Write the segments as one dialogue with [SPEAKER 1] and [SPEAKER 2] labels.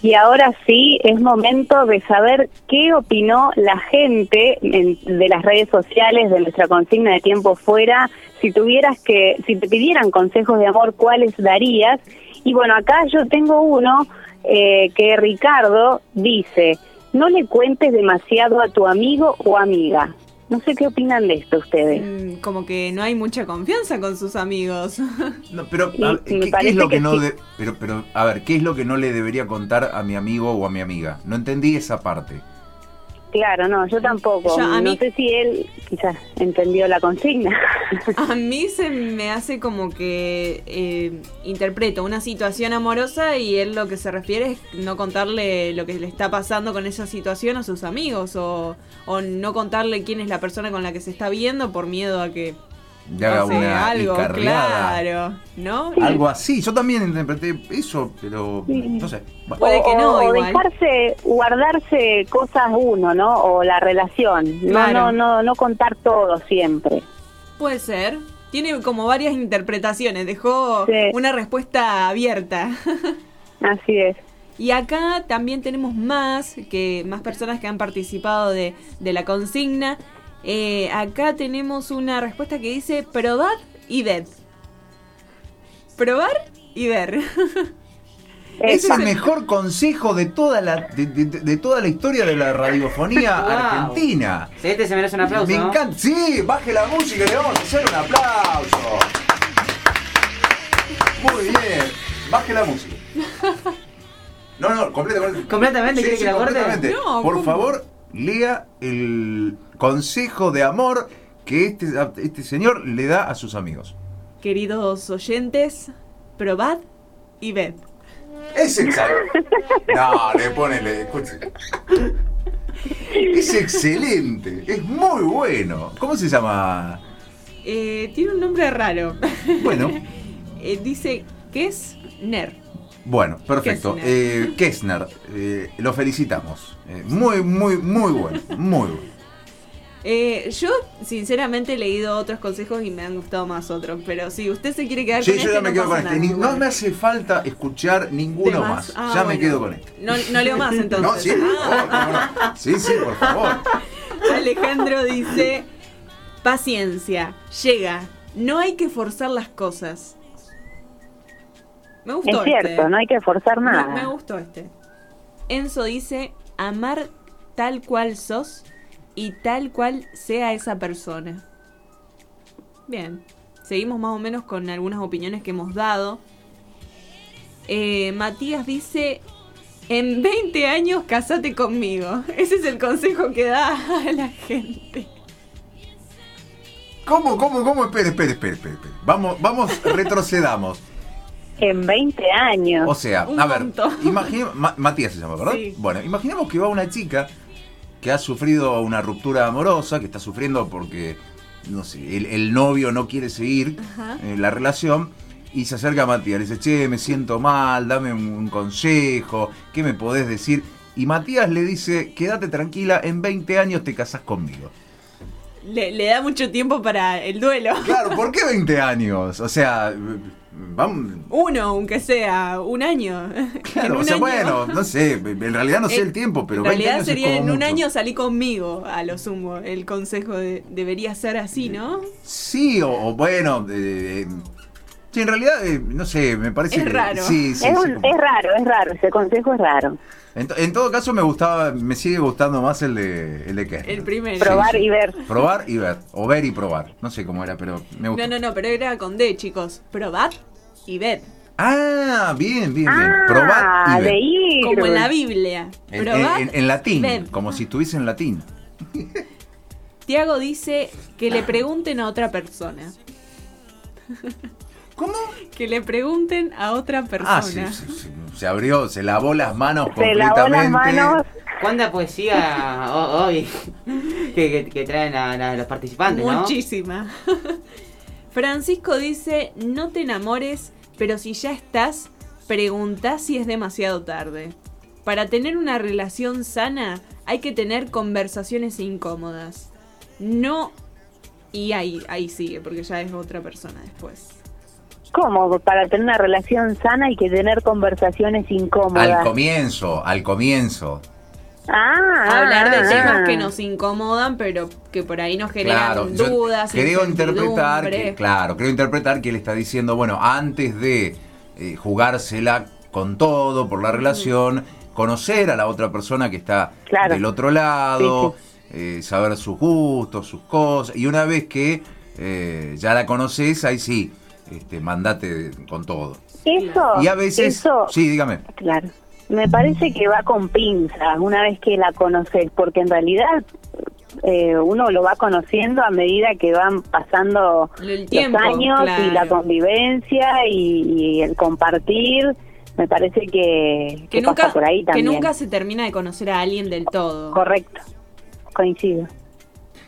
[SPEAKER 1] Y ahora sí, es momento de saber qué opinó la gente de las redes sociales de nuestra consigna de tiempo fuera. Si tuvieras que, si te pidieran consejos de amor, ¿cuáles darías? Y bueno, acá yo tengo uno eh, que Ricardo dice, no le cuentes demasiado a tu amigo o amiga. No sé qué opinan de esto ustedes.
[SPEAKER 2] Mm, como que no hay mucha confianza con sus amigos.
[SPEAKER 3] No, pero ¿qué, es lo que, no pero pero a ver, ¿qué es lo que no le debería contar a mi amigo o a mi amiga? No entendí esa parte.
[SPEAKER 1] Claro, no, yo tampoco. no sé si él quizás entendió la consigna.
[SPEAKER 2] A mí se me hace como que eh, interpreto una situación amorosa y él lo que se refiere es no contarle lo que le está pasando con esa situación a sus amigos o, o no contarle quién es la persona con la que se está viendo por miedo a que
[SPEAKER 3] ya una
[SPEAKER 2] algo, claro, ¿no?
[SPEAKER 3] Algo así. Yo también interpreté eso, pero no sé.
[SPEAKER 2] Puede que no,
[SPEAKER 1] o dejarse guardarse cosas uno, ¿no? O la relación. No, no, no, no contar todo siempre.
[SPEAKER 2] Puede ser. Tiene como varias interpretaciones. Dejó una respuesta abierta.
[SPEAKER 1] Así es.
[SPEAKER 2] Y acá también tenemos más, que más personas que han participado de, de la consigna. Eh, acá tenemos una respuesta que dice probad y ved. Probar y ver.
[SPEAKER 3] Es el mejor consejo de toda la de, toda la historia de la radiofonía argentina.
[SPEAKER 4] Sí, este se merece un aplauso.
[SPEAKER 3] Me encanta. Sí, baje la música y le vamos a hacer un aplauso. Muy bien. Baje la música. No, no, completamente.
[SPEAKER 4] ¿Completamente quiere que la
[SPEAKER 3] completamente. Por favor, lea el consejo de amor que este, este señor le da a sus amigos.
[SPEAKER 2] Queridos oyentes, probad y ved.
[SPEAKER 3] Es excelente. No, le ponele, Es excelente, es muy bueno. ¿Cómo se llama?
[SPEAKER 2] Eh, tiene un nombre raro.
[SPEAKER 3] Bueno.
[SPEAKER 2] eh, dice Kessner.
[SPEAKER 3] Bueno, perfecto. Kessner, eh, lo felicitamos. Eh, muy, muy, muy bueno. Muy bueno.
[SPEAKER 2] Eh, yo, sinceramente, he leído otros consejos y me han gustado más otros. Pero si usted se quiere quedar con
[SPEAKER 3] este,
[SPEAKER 2] yo
[SPEAKER 3] me quedo con este. no me hace falta escuchar ninguno más. Ah, ya me quedo con este.
[SPEAKER 2] No, leo más entonces.
[SPEAKER 3] no, sí, sí, por favor.
[SPEAKER 2] Alejandro dice: Paciencia, llega. No hay que forzar las cosas. Me gustó
[SPEAKER 1] es cierto,
[SPEAKER 2] este.
[SPEAKER 1] no hay que forzar nada.
[SPEAKER 2] me gustó este. Enzo dice: Amar tal cual sos y tal cual sea esa persona. Bien, seguimos más o menos con algunas opiniones que hemos dado. Eh, Matías dice, en 20 años casate conmigo. Ese es el consejo que da a la gente.
[SPEAKER 3] ¿Cómo, cómo, cómo? Espere, espere, espere, espere. Vamos, vamos, retrocedamos.
[SPEAKER 1] En 20 años.
[SPEAKER 3] O sea, a ver, Matías se llama, ¿verdad? Bueno, imaginemos que va una chica que ha sufrido una ruptura amorosa, que está sufriendo porque, no sé, el, novio no quiere seguir en la relación, y se acerca a Matías, le dice, che, me siento mal, dame un, consejo, ¿qué me podés decir? Y Matías le dice, quédate tranquila, en 20 años te casás conmigo.
[SPEAKER 2] Le, le da mucho tiempo para el duelo.
[SPEAKER 3] Claro, ¿por qué 20 años? O sea,
[SPEAKER 2] uno, aunque sea, un año.
[SPEAKER 3] Claro, o sea, bueno, no sé, en realidad no sé el tiempo, pero
[SPEAKER 2] en realidad sería en un año salí conmigo, a lo sumo. El consejo debería ser así, ¿no?
[SPEAKER 3] Sí, o, bueno, sí, en realidad, eh, no sé, me parece
[SPEAKER 2] es raro.
[SPEAKER 3] Sí,
[SPEAKER 1] es, raro, es raro, ese consejo es raro.
[SPEAKER 3] En, todo caso me gustaba, me sigue gustando más el de el de qué.
[SPEAKER 2] El primero.
[SPEAKER 1] Probar y ver.
[SPEAKER 3] Probar y ver. O ver y probar. No sé cómo era, pero me gusta.
[SPEAKER 2] No, no, no, pero era con D, chicos. Probar y ved.
[SPEAKER 3] Ah, bien, bien, bien. Ah, Probar y
[SPEAKER 1] ver.
[SPEAKER 2] Como en la Biblia.
[SPEAKER 3] en, latín, como si estuviese en latín.
[SPEAKER 2] Tiago dice que le pregunten a otra persona.
[SPEAKER 3] ¿Cómo?
[SPEAKER 2] Que le pregunten a otra persona. Ah, sí,
[SPEAKER 3] sí, Se abrió, se lavó las manos se Lavó las manos.
[SPEAKER 4] ¿Cuánta poesía hoy que, traen a, los participantes?
[SPEAKER 2] Muchísima. Francisco dice, no te enamores, pero si ya estás, pregunta si es demasiado tarde. Para tener una relación sana hay que tener conversaciones incómodas. No... Y ahí, ahí sigue, porque ya es otra persona después.
[SPEAKER 1] ¿Cómo? Para tener una relación sana hay que tener conversaciones incómodas.
[SPEAKER 3] Al comienzo, al comienzo.
[SPEAKER 1] Ah,
[SPEAKER 2] Hablar de
[SPEAKER 1] ah,
[SPEAKER 2] temas
[SPEAKER 1] ah.
[SPEAKER 2] que nos incomodan, pero que por ahí nos generan
[SPEAKER 3] Claro,
[SPEAKER 2] dudas.
[SPEAKER 3] creo interpretar que, claro, creo interpretar que él está diciendo, bueno, antes de eh, jugársela con todo por la relación, conocer a la otra persona que está
[SPEAKER 1] Claro.
[SPEAKER 3] del otro lado, eh, saber sus gustos, sus cosas, y una vez que eh, ya la conoces, ahí sí, este, mandate con todo.
[SPEAKER 1] Eso,
[SPEAKER 3] Y a veces,
[SPEAKER 1] eso,
[SPEAKER 3] sí, dígame.
[SPEAKER 1] claro. Me parece que va con pinzas una vez que la conoces, porque en realidad eh, uno lo va conociendo a medida que van pasando
[SPEAKER 2] tiempo,
[SPEAKER 1] los años y la convivencia y, y el compartir. Me parece que,
[SPEAKER 2] Que
[SPEAKER 1] que
[SPEAKER 2] nunca,
[SPEAKER 1] pasa por ahí
[SPEAKER 2] que
[SPEAKER 1] también.
[SPEAKER 2] nunca se termina de conocer a alguien del todo.
[SPEAKER 1] Correcto, coincido.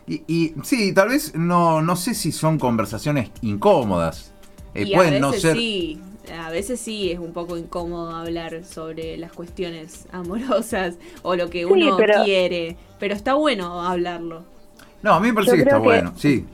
[SPEAKER 3] Y, y sí, tal vez no, no sé si son conversaciones incómodas. Eh,
[SPEAKER 2] y a veces
[SPEAKER 3] no ser.
[SPEAKER 2] sí, a veces sí es un poco incómodo hablar sobre las cuestiones amorosas o lo que
[SPEAKER 1] Sí,
[SPEAKER 2] uno
[SPEAKER 1] pero-
[SPEAKER 2] quiere, pero está bueno hablarlo.
[SPEAKER 3] No, a mí me parece
[SPEAKER 1] Yo
[SPEAKER 3] que está
[SPEAKER 1] que-
[SPEAKER 3] bueno, sí.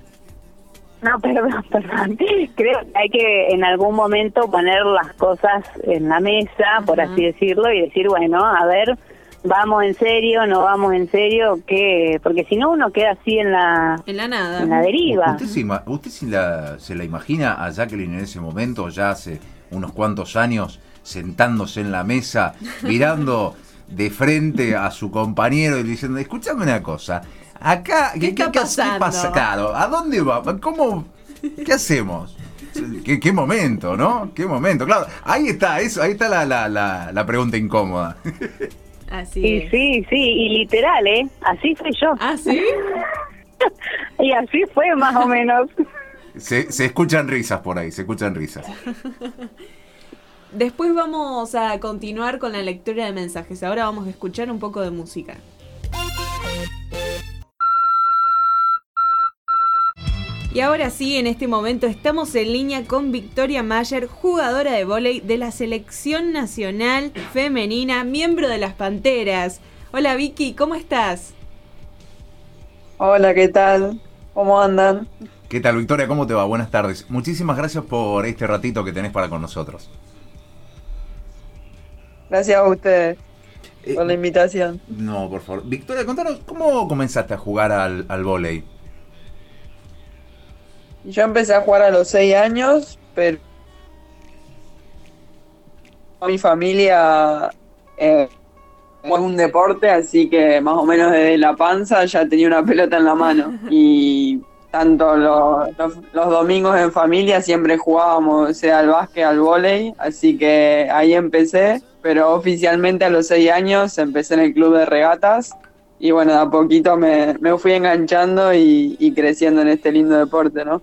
[SPEAKER 1] No, perdón, perdón. Creo que hay que en algún momento poner las cosas en la mesa, por así decirlo, y decir, bueno, a ver, vamos en serio, no vamos en serio, ¿qué? Porque si no uno queda así en la,
[SPEAKER 2] En la nada.
[SPEAKER 1] en la deriva.
[SPEAKER 3] ¿Usted, se, ima- usted se la, se la imagina a Jacqueline en ese momento, ya hace unos cuantos años, sentándose en la mesa, mirando de frente a su compañero y diciendo, escúchame una cosa, acá,
[SPEAKER 2] ¿Qué está pasando?
[SPEAKER 3] pasa? Claro, ¿a dónde va? ¿Cómo? ¿Qué hacemos? ¿Qué, qué momento, ¿no? ¿Qué momento? Claro, ahí está, eso, ahí está la, la, la, la pregunta incómoda.
[SPEAKER 2] Así
[SPEAKER 1] Y
[SPEAKER 2] es.
[SPEAKER 1] sí, sí, y literal, ¿eh? Así fui yo.
[SPEAKER 2] Ah, sí.
[SPEAKER 1] Y así fue más o menos.
[SPEAKER 3] Se, se escuchan risas por ahí, se escuchan risas.
[SPEAKER 2] Después vamos a continuar con la lectura de mensajes. Ahora vamos a escuchar un poco de música. Y ahora sí, en este momento estamos en línea con Victoria Mayer, jugadora de vóley de la Selección Nacional Femenina, miembro de las Panteras. Hola Vicky, ¿cómo estás?
[SPEAKER 5] Hola, ¿qué tal? ¿Cómo andan?
[SPEAKER 3] ¿Qué tal, Victoria? ¿Cómo te va? Buenas tardes. Muchísimas gracias por este ratito que tenés para con nosotros.
[SPEAKER 5] Gracias a ustedes
[SPEAKER 3] Eh,
[SPEAKER 5] por la invitación.
[SPEAKER 3] no, por favor. Victoria, contanos, ¿cómo comenzaste a jugar al, al vóley?
[SPEAKER 5] Yo empecé a jugar a los 6 años, pero mi familia eh, es un deporte, así que más o menos desde la panza ya tenía una pelota en la mano. Y tanto lo- los, los domingos en familia siempre jugábamos, sea al básquet, al vóley, así que ahí empecé, pero oficialmente a los 6 años empecé en el club de regatas. Y bueno, de a poquito me, me fui enganchando y, y creciendo en este lindo deporte, ¿no?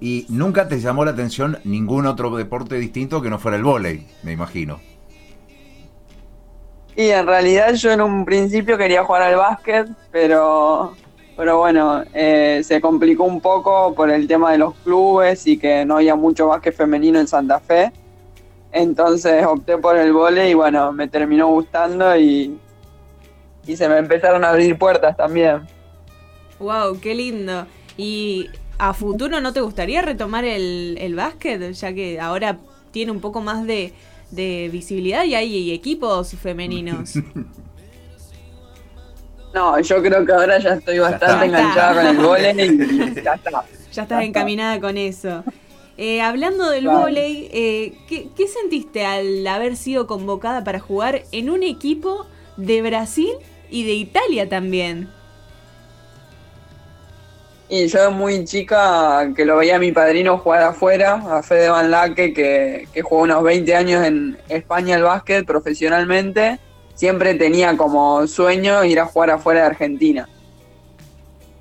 [SPEAKER 3] Y nunca te llamó la atención ningún otro deporte distinto que no fuera el vóley, me imagino.
[SPEAKER 5] Y en realidad yo en un principio quería jugar al básquet, pero, pero bueno, eh, se complicó un poco por el tema de los clubes y que no había mucho básquet femenino en Santa Fe. Entonces opté por el vóley y bueno, me terminó gustando y, y se me empezaron a abrir puertas también.
[SPEAKER 2] Wow, qué lindo. ¿Y a futuro no te gustaría retomar el, el básquet? Ya que ahora tiene un poco más de, de visibilidad y hay equipos femeninos.
[SPEAKER 5] No, yo creo que ahora ya estoy bastante enganchada con el vóley y ya está.
[SPEAKER 2] Ya estás encaminada con eso. Eh, hablando del
[SPEAKER 5] Claro.
[SPEAKER 2] vóley, eh, ¿qué, qué sentiste al haber sido convocada para jugar en un equipo de Brasil y de Italia también?
[SPEAKER 5] Y yo muy chica que lo veía a mi padrino jugar afuera, a Fede Van Laque, que, que jugó unos 20 años en España el básquet profesionalmente, siempre tenía como sueño ir a jugar afuera de Argentina.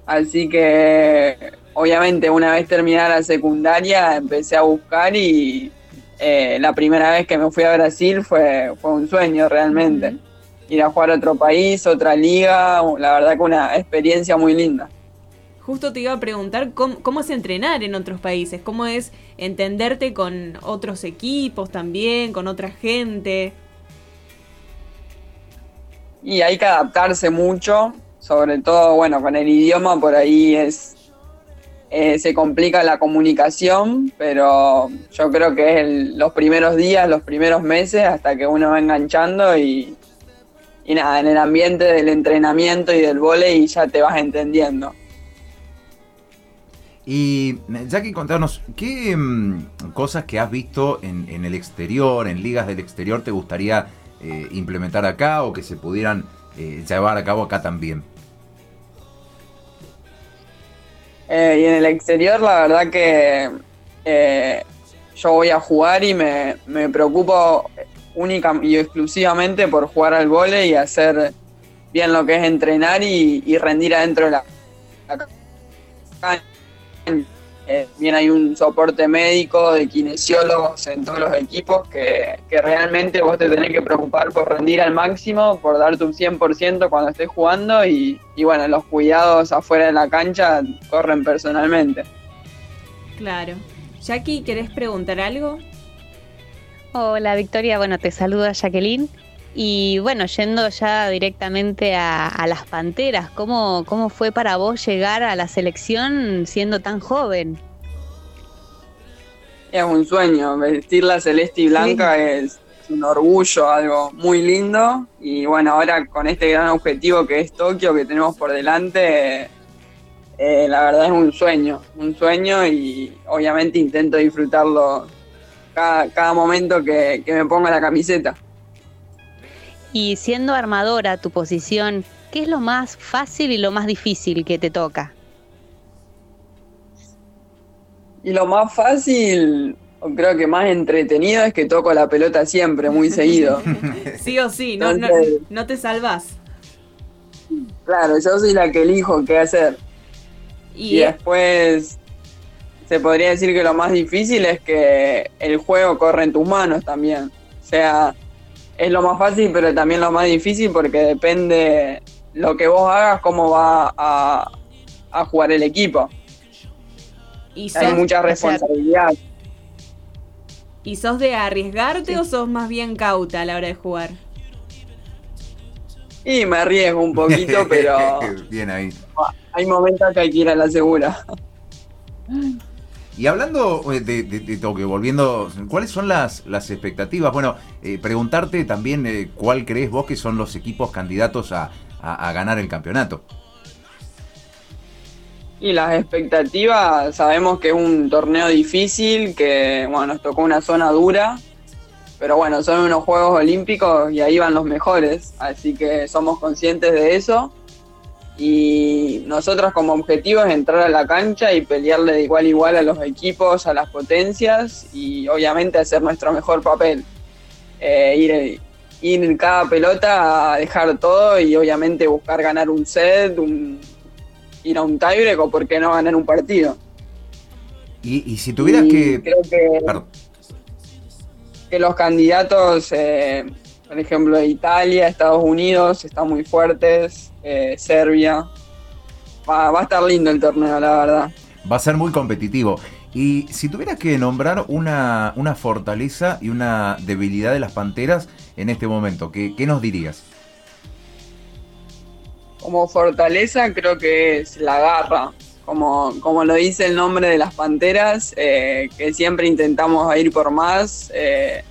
[SPEAKER 5] Así que obviamente una vez terminada la secundaria empecé a buscar y eh, la primera vez que me fui a Brasil fue, fue un sueño realmente. Ir a jugar a otro país, otra liga, la verdad que una experiencia muy linda.
[SPEAKER 2] Justo te iba a preguntar cómo, cómo es entrenar en otros países, cómo es entenderte con otros equipos también, con otra gente.
[SPEAKER 5] Y hay que adaptarse mucho, sobre todo, bueno, con el idioma por ahí es, eh, se complica la comunicación, pero yo creo que es los primeros días, los primeros meses, hasta que uno va enganchando y, y nada, en el ambiente del entrenamiento y del volei ya te vas entendiendo.
[SPEAKER 3] Y Jackie, contanos, ¿qué mm, cosas que has visto en, el exterior, en ligas del exterior, te gustaría eh, implementar acá o que se pudieran eh, llevar a cabo acá también?
[SPEAKER 5] Eh, y en el exterior, la verdad que yo voy a jugar y me, preocupo única y exclusivamente por jugar al vole y hacer bien lo que es entrenar y, rendir adentro de la, la eh, bien hay un soporte médico de kinesiólogos en todos los equipos que, realmente vos te tenés que preocupar por rendir al máximo, por dar tu 100% cuando estés jugando y, y bueno, los cuidados afuera de la cancha corren personalmente.
[SPEAKER 2] Claro. Jackie, ¿querés preguntar algo?
[SPEAKER 6] Hola Victoria, bueno, te saluda Jacqueline. Y bueno, yendo ya directamente a, las Panteras, ¿cómo, ¿cómo fue para vos llegar a la selección siendo tan joven?
[SPEAKER 5] Es un sueño, vestir la celeste y blanca es un orgullo, algo muy lindo. Y bueno, ahora con este gran objetivo que es Tokio, que tenemos por delante, eh, la verdad es un sueño, un sueño y obviamente intento disfrutarlo cada, cada momento que, que me ponga la camiseta.
[SPEAKER 6] Y siendo armadora tu posición, ¿qué es lo más fácil y lo más difícil que te toca?
[SPEAKER 5] Y lo más fácil, creo que más entretenido es que toco la pelota siempre, muy seguido.
[SPEAKER 2] sí o sí, no, no, te salvas.
[SPEAKER 5] Claro, yo soy la que elijo qué hacer. Y, y después se podría decir que lo más difícil es que el juego corre en tus manos también. O sea, es lo más fácil, pero también lo más difícil porque depende lo que vos hagas, cómo va a, jugar el equipo. Y Hay mucha responsabilidad.
[SPEAKER 2] ¿Y sos de arriesgarte o sos más bien cauta a la hora de jugar?
[SPEAKER 5] Y me arriesgo un poquito, pero.
[SPEAKER 3] bien ahí.
[SPEAKER 5] Hay momentos que hay que ir a la segura.
[SPEAKER 3] Y hablando eh, de, de, Tokio, volviendo, ¿cuáles son las, las expectativas? Bueno, eh, preguntarte también eh, cuál crees vos que son los equipos candidatos a, ganar el campeonato.
[SPEAKER 5] Y las expectativas, sabemos que es un torneo difícil, que bueno, nos tocó una zona dura, pero bueno, son unos Juegos Olímpicos y ahí van los mejores, así que somos conscientes de eso y nosotros como objetivo es entrar a la cancha y pelearle de igual a igual a los equipos, a las potencias y obviamente hacer nuestro mejor papel. Eh, ir, ir en cada pelota a dejar todo y obviamente buscar ganar un set, ir a un tiebreak o por qué no ganar un partido.
[SPEAKER 3] Y, si tuvieras que...
[SPEAKER 5] Creo que, que los candidatos, eh, por ejemplo, Italia, Estados Unidos, están muy fuertes. Eh, Serbia. Va, a estar lindo el torneo, la verdad.
[SPEAKER 3] Va a ser muy competitivo. Y si tuvieras que nombrar una, una fortaleza y una debilidad de las Panteras en este momento, ¿qué, nos dirías?
[SPEAKER 5] Como fortaleza creo que es la garra, como, como lo dice el nombre de las Panteras, eh, que siempre intentamos ir por más, eh,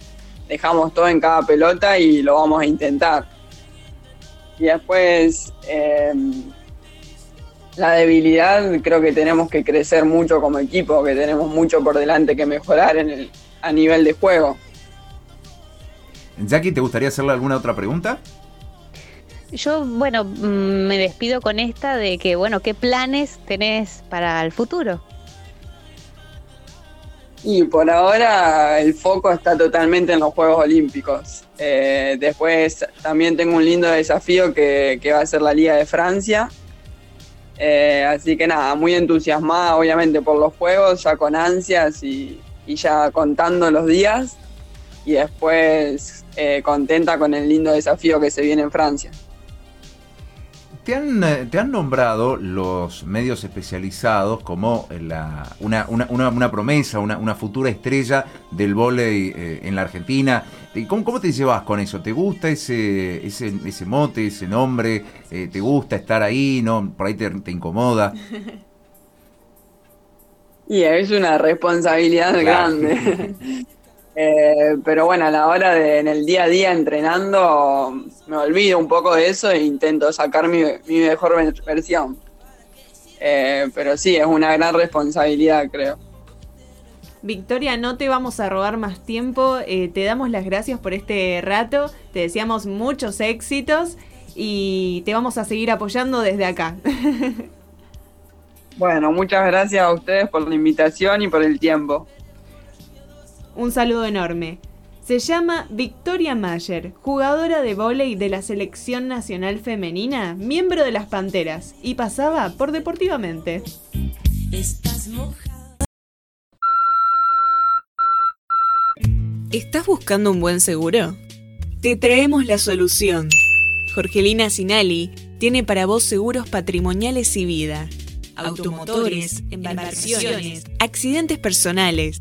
[SPEAKER 5] dejamos todo en cada pelota y lo vamos a intentar. Y después, em, la debilidad, creo que tenemos que crecer mucho como equipo, que tenemos mucho por delante que mejorar en el, a nivel de juego.
[SPEAKER 3] Jackie, ¿te gustaría hacerle alguna otra pregunta?
[SPEAKER 6] Yo, bueno, mm, me despido con esta de que, bueno, ¿qué planes tenés para el futuro?
[SPEAKER 5] Y por ahora el foco está totalmente en los Juegos Olímpicos. Eh, después también tengo un lindo desafío que, va a ser la Liga de Francia. Eh, así que nada, muy entusiasmada obviamente por los Juegos, ya con ansias y, ya contando los días. Y después eh, contenta con el lindo desafío que se viene en Francia.
[SPEAKER 3] Te han, eh, te han nombrado los medios especializados como la, una, una, una, promesa, una, futura estrella del vóley eh, en la Argentina. ¿Cómo, ¿Cómo, te llevas con eso? ¿Te gusta ese, ese, ese mote, ese nombre? Eh, ¿Te gusta estar ahí? ¿No? ¿Por ahí te, te incomoda?
[SPEAKER 5] Y es una responsabilidad grande. Eh, pero bueno, a la hora de en el día a día entrenando, me olvido un poco de eso e intento sacar mi, mejor versión. Eh, pero sí, es una gran responsabilidad, creo.
[SPEAKER 2] Victoria, no te vamos a robar más tiempo. Eh, te damos las gracias por este rato. Te deseamos muchos éxitos y te vamos a seguir apoyando desde acá.
[SPEAKER 5] bueno, muchas gracias a ustedes por la invitación y por el tiempo.
[SPEAKER 2] Un saludo enorme. Se llama Victoria Mayer, jugadora de vóley de la Selección Nacional Femenina, miembro de las Panteras, y pasaba por Deportivamente. Estás ¿Estás buscando un buen seguro? Te traemos la solución. Jorgelina Sinali tiene para vos seguros patrimoniales y vida, automotores, inversiones, accidentes personales,